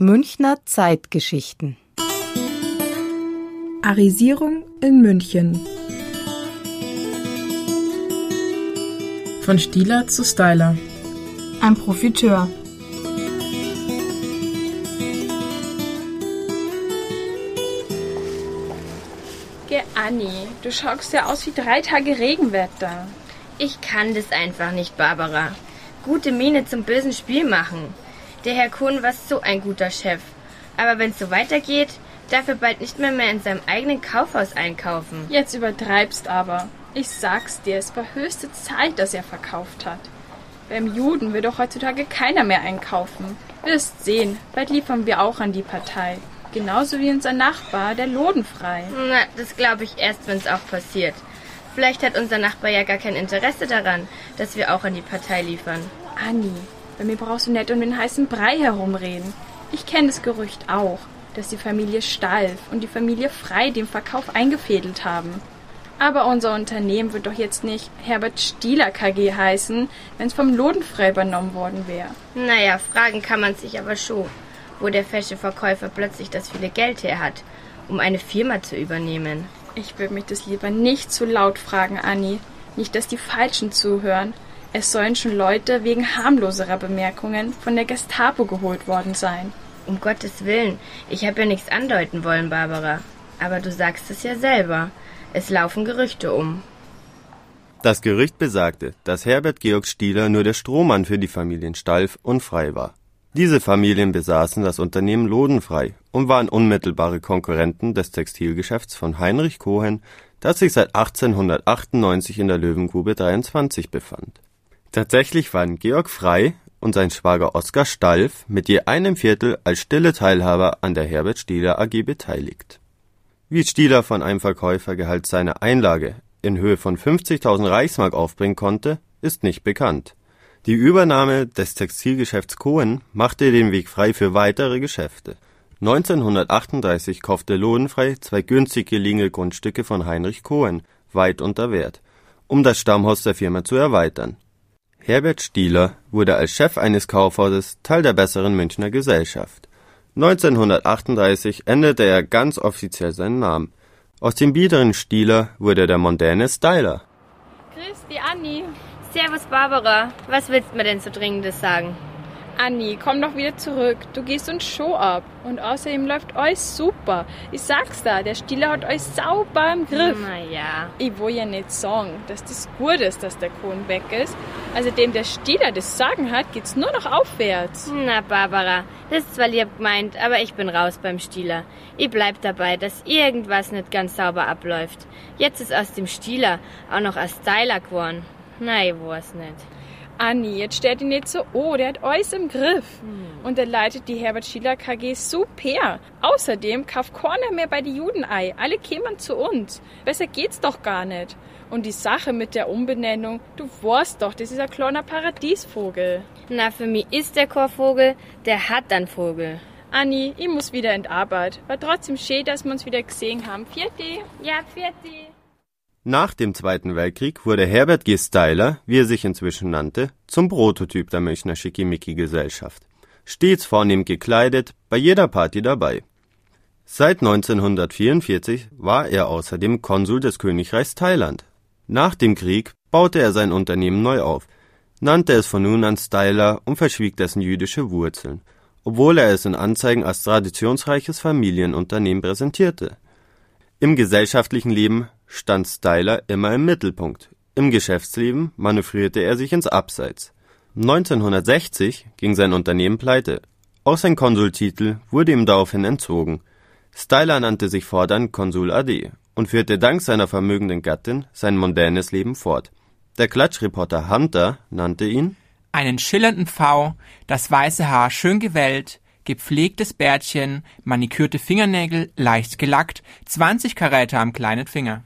Münchner Zeitgeschichten. Arisierung in München. Von Stieler zu Styler. Ein Profiteur. Geh, Anni, du schaust ja aus wie drei Tage Regenwetter. Ich kann das einfach nicht, Barbara. Gute Miene zum bösen Spiel machen. Der Herr Kuhn war so ein guter Chef. Aber wenn es so weitergeht, darf er bald nicht mehr, mehr in seinem eigenen Kaufhaus einkaufen. Jetzt übertreibst aber. Ich sag's dir, es war höchste Zeit, dass er verkauft hat. Beim Juden will doch heutzutage keiner mehr einkaufen. Wirst sehen, bald liefern wir auch an die Partei. Genauso wie unser Nachbar, der Lodenfrei. Na, das glaube ich erst, wenn es auch passiert. Vielleicht hat unser Nachbar ja gar kein Interesse daran, dass wir auch an die Partei liefern. Anni, bei mir brauchst du nicht um den heißen Brei herumreden. Ich kenne das Gerücht auch, dass die Familie Stalf und die Familie Frei den Verkauf eingefädelt haben. Aber unser Unternehmen wird doch jetzt nicht Herbert Stieler KG heißen, wenn es vom Lodenfrei übernommen worden wäre. Naja, fragen kann man sich aber schon, wo der fesche Verkäufer plötzlich das viele Geld her hat, um eine Firma zu übernehmen. Ich würde mich das lieber nicht zu laut fragen, Anni. Nicht, dass die Falschen zuhören. Es sollen schon Leute wegen harmloserer Bemerkungen von der Gestapo geholt worden sein. Um Gottes Willen, ich habe ja nichts andeuten wollen, Barbara. Aber du sagst es ja selber. Es laufen Gerüchte um. Das Gerücht besagte, dass Herbert Georg Stieler nur der Strohmann für die Familien Stalf und Frei war. Diese Familien besaßen das Unternehmen Lodenfrei und waren unmittelbare Konkurrenten des Textilgeschäfts von Heinrich Cohen, das sich seit 1898 in der Löwengrube 23 befand. Tatsächlich waren Georg Frei und sein Schwager Oskar Stalf mit je einem Viertel als stille Teilhaber an der Herbert Stieler AG beteiligt. Wie Stieler von einem Verkäufergehalt seine Einlage in Höhe von 50.000 Reichsmark aufbringen konnte, ist nicht bekannt. Die Übernahme des Textilgeschäfts Cohen machte den Weg frei für weitere Geschäfte. 1938 kaufte Lodenfrei zwei günstig gelegene Grundstücke von Heinrich Cohen, weit unter Wert, um das Stammhaus der Firma zu erweitern. Herbert Stieler wurde als Chef eines Kaufhauses Teil der Besseren Münchner Gesellschaft. 1938 änderte er ganz offiziell seinen Namen. Aus dem biederen Stieler wurde der mondäne Styler. Grüß die Anni. Servus, Barbara. Was willst du mir denn so Dringendes sagen? Anni, komm doch wieder zurück. Du gehst uns Show ab. Und außerdem läuft euch super. Ich sag's da, der Stieler hat euch sauber im Griff. Naja. Ich will ja nicht sagen, dass das gut ist, dass der Kohn weg ist. Also dem der Stieler das Sagen hat, geht's nur noch aufwärts. Na, Barbara, das ist zwar lieb gemeint, aber ich bin raus beim Stieler. Ich bleib dabei, dass irgendwas nicht ganz sauber abläuft. Jetzt ist aus dem Stieler auch noch ein Styler geworden. Na, ich weiß nicht. Anni, jetzt stellt ihn nicht so, oh, der hat euch im Griff. Und er leitet die Herbert Schieler KG super. Außerdem kauft keiner mehr bei die Juden ei. Alle kämen zu uns. Besser geht's doch gar nicht. Und die Sache mit der Umbenennung, du weißt doch, das ist ein kleiner Paradiesvogel. Na, für mich ist der Chorvogel, der hat dann Vogel. Anni, ich muss wieder in die Arbeit. War trotzdem schön, dass wir uns wieder gesehen haben. Vierte. Ja, vierte. Nach dem Zweiten Weltkrieg wurde Herbert G. Styler, wie er sich inzwischen nannte, zum Prototyp der Münchner Schickimicki-Gesellschaft. Stets vornehm gekleidet, bei jeder Party dabei. Seit 1944 war er außerdem Konsul des Königreichs Thailand. Nach dem Krieg baute er sein Unternehmen neu auf, nannte es von nun an Styler und verschwieg dessen jüdische Wurzeln, obwohl er es in Anzeigen als traditionsreiches Familienunternehmen präsentierte. Im gesellschaftlichen Leben stand Styler immer im Mittelpunkt, im Geschäftsleben manövrierte er sich ins Abseits. 1960 ging sein Unternehmen pleite, auch sein Konsultitel wurde ihm daraufhin entzogen. Styler nannte sich fortan Konsul AD und führte dank seiner vermögenden Gattin sein mondänes Leben fort. Der Klatschreporter Hunter nannte ihn einen schillernden V, das weiße Haar schön gewellt, gepflegtes Bärtchen, manikürte Fingernägel, leicht gelackt, 20 Karäte am kleinen Finger.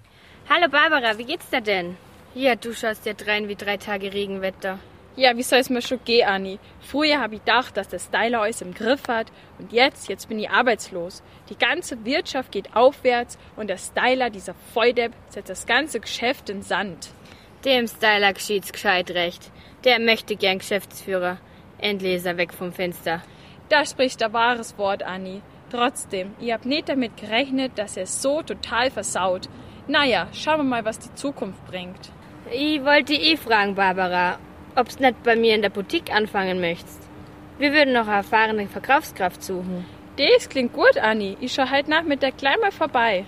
Hallo Barbara, wie geht's dir denn? Ja, du schaust ja drein wie drei Tage Regenwetter. Ja, wie soll es mir schon gehen, Anni? Früher habe ich gedacht, dass der Styler euch im Griff hat. Und jetzt, jetzt bin ich arbeitslos. Die ganze Wirtschaft geht aufwärts und der Styler, dieser Volldepp, setzt das ganze Geschäft in Sand. Dem Styler geschieht's gescheit recht. Der möchte gern Geschäftsführer. Endleser weg vom Fenster. Da spricht ein wahres Wort, Anni. Trotzdem, ihr habt nicht damit gerechnet, dass er so total versaut. Naja, schauen wir mal, was die Zukunft bringt. Ich wollte eh fragen, Barbara, ob's nicht bei mir in der Boutique anfangen möchtest. Wir würden noch eine erfahrene Verkaufskraft suchen. Das klingt gut, Anni. Ich schau halt Nachmittag gleich mal vorbei.